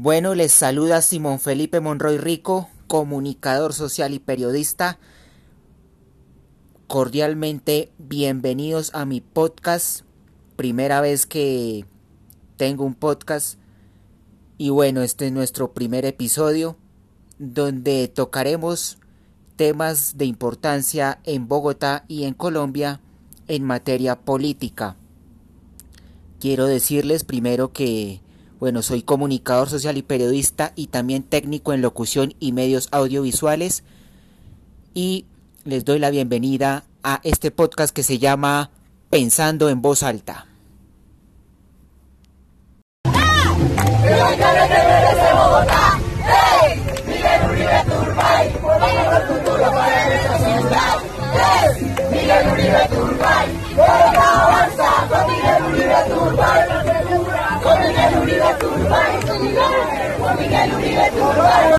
Bueno, les saluda Simón Felipe Monroy Rico, comunicador social y periodista. Cordialmente bienvenidos a mi podcast. Primera vez que tengo un podcast. Y bueno, este es nuestro primer episodio donde tocaremos temas de importancia en Bogotá y en Colombia en materia política. Quiero decirles primero que bueno, soy comunicador social y periodista y también técnico en locución y medios audiovisuales. Y les doy la bienvenida a este podcast que se llama Pensando en voz alta.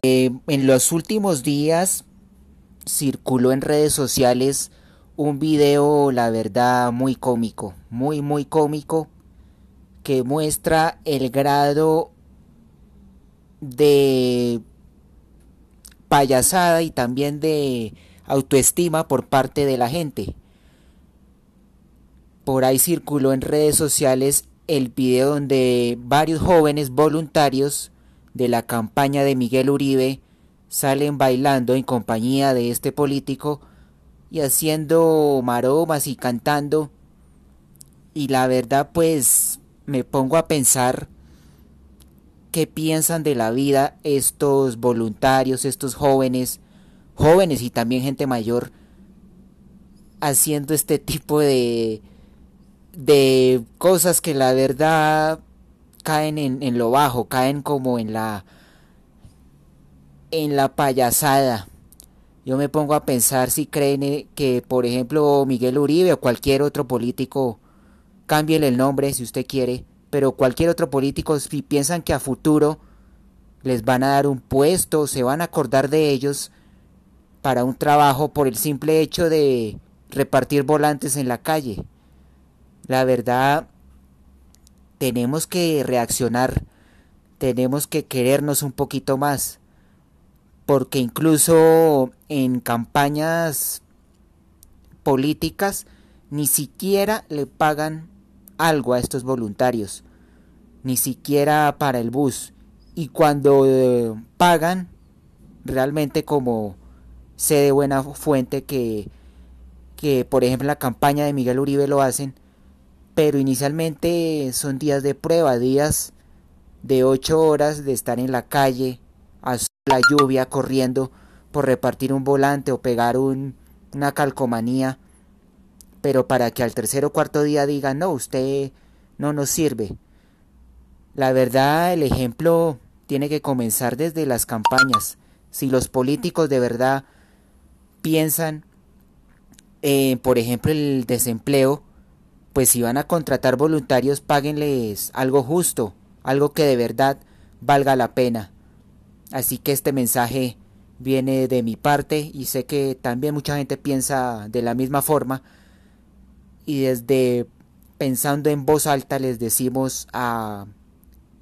Eh, en los últimos días circuló en redes sociales un video, la verdad, muy cómico, muy, muy cómico, que muestra el grado de payasada y también de autoestima por parte de la gente. Por ahí circuló en redes sociales el video donde varios jóvenes voluntarios de la campaña de Miguel Uribe salen bailando en compañía de este político y haciendo maromas y cantando. Y la verdad pues me pongo a pensar qué piensan de la vida estos voluntarios, estos jóvenes, jóvenes y también gente mayor, haciendo este tipo de, de cosas que la verdad caen en, lo bajo, caen como en la en la payasada. Yo me pongo a pensar si creen eh, que, por ejemplo, Miguel Uribe o cualquier otro político, cambien el nombre si usted quiere, pero cualquier otro político, si piensan que a futuro les van a dar un puesto, se van a acordar de ellos para un trabajo por el simple hecho de repartir volantes en la calle. La verdad, tenemos que reaccionar, tenemos que querernos un poquito más, porque incluso en campañas políticas ni siquiera le pagan algo a estos voluntarios, ni siquiera para el bus. Y cuando eh, pagan, realmente como sé de buena fuente que, que, por ejemplo, la campaña de Miguel Uribe lo hacen, pero inicialmente son días de prueba, días de ocho horas de estar en la calle, a la lluvia, corriendo por repartir un volante o pegar una calcomanía, pero para que al tercer o cuarto día digan, no, usted no nos sirve. La verdad, el ejemplo tiene que comenzar desde las campañas. Si los políticos de verdad piensan, por ejemplo, el desempleo, pues si van a contratar voluntarios, páguenles algo justo, algo que de verdad valga la pena. Así que este mensaje viene de mi parte y sé que también mucha gente piensa de la misma forma. Y desde pensando en voz alta les decimos a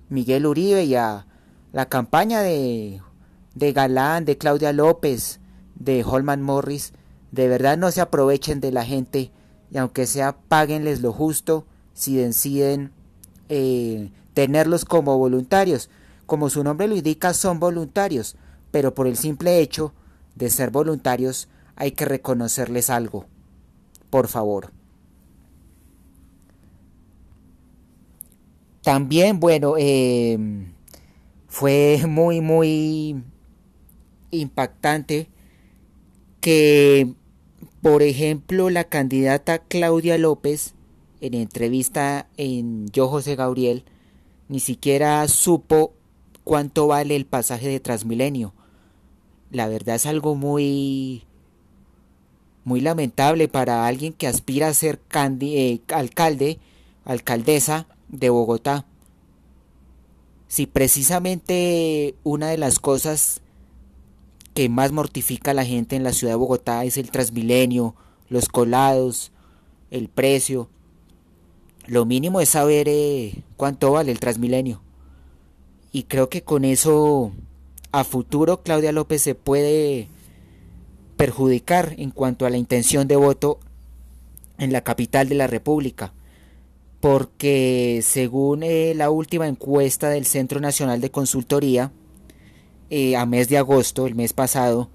Miguel Uribe y a la campaña de, de Galán, de Claudia López, de Holman Morris, de verdad no se aprovechen de la gente y aunque sea páguenles lo justo si deciden eh, tenerlos como voluntarios. Como su nombre lo indica, son voluntarios, pero por el simple hecho de ser voluntarios hay que reconocerles algo. Por favor. También, bueno, em, fue muy, muy impactante que por ejemplo, la candidata Claudia López, en entrevista en Yo José Gabriel, ni siquiera supo cuánto vale el pasaje de Transmilenio. La verdad es algo muy muy lamentable para alguien que aspira a ser eh, alcalde, alcaldesa de Bogotá. Si precisamente una de las cosas que más mortifica a la gente en la ciudad de Bogotá es el Transmilenio, los colados, el precio. Lo mínimo es saber eh, cuánto vale el Transmilenio. Y creo que con eso a futuro Claudia López se puede perjudicar en cuanto a la intención de voto en la capital de la República, porque según eh, la última encuesta del Centro Nacional de Consultoría, eh, a mes de agosto, el mes pasado,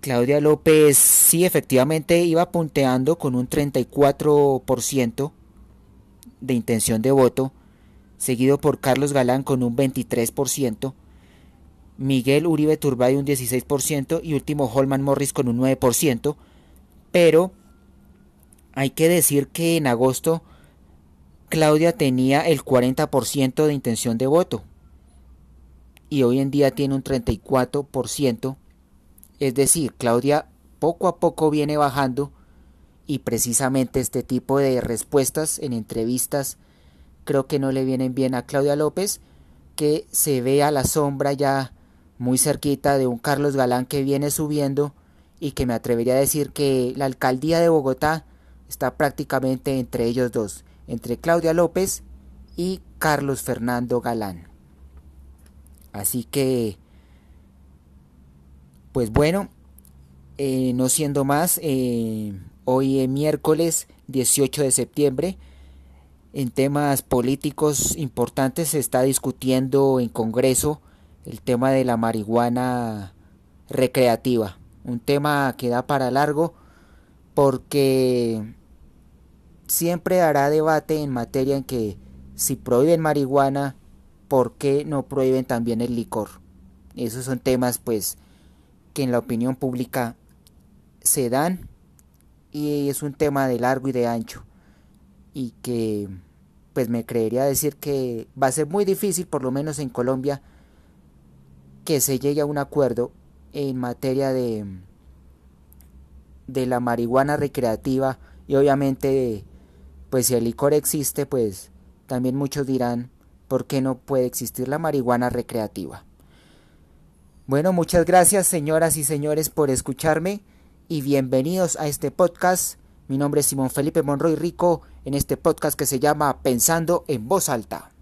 Claudia López sí efectivamente iba punteando con un 34% de intención de voto, seguido por Carlos Galán con un 23%, Miguel Uribe Turbay un 16% y último Holman Morris con un 9%, pero hay que decir que en agosto Claudia tenía el 40% de intención de voto y hoy en día tiene un 34%, es decir, Claudia poco a poco viene bajando y precisamente este tipo de respuestas en entrevistas creo que no le vienen bien a Claudia López, que se ve a la sombra ya muy cerquita de un Carlos Galán que viene subiendo y que me atrevería a decir que la alcaldía de Bogotá está prácticamente entre ellos dos, entre Claudia López y Carlos Fernando Galán. Así que, pues bueno, eh, no siendo más, eh, hoy es miércoles 18 de septiembre, en temas políticos importantes se está discutiendo en Congreso el tema de la marihuana recreativa. Un tema que da para largo porque siempre hará debate en materia en que si prohíben marihuana, ¿por qué no prohíben también el licor? Esos son temas pues que en la opinión pública se dan y es un tema de largo y de ancho y que pues me creería decir que va a ser muy difícil por lo menos en Colombia que se llegue a un acuerdo en materia de, de la marihuana recreativa y obviamente pues si el licor existe pues también muchos dirán por qué no puede existir la marihuana recreativa. Bueno, muchas gracias señoras y señores por escucharme y bienvenidos a este podcast. Mi nombre es Simón Felipe Monroy Rico en este podcast que se llama Pensando en voz alta.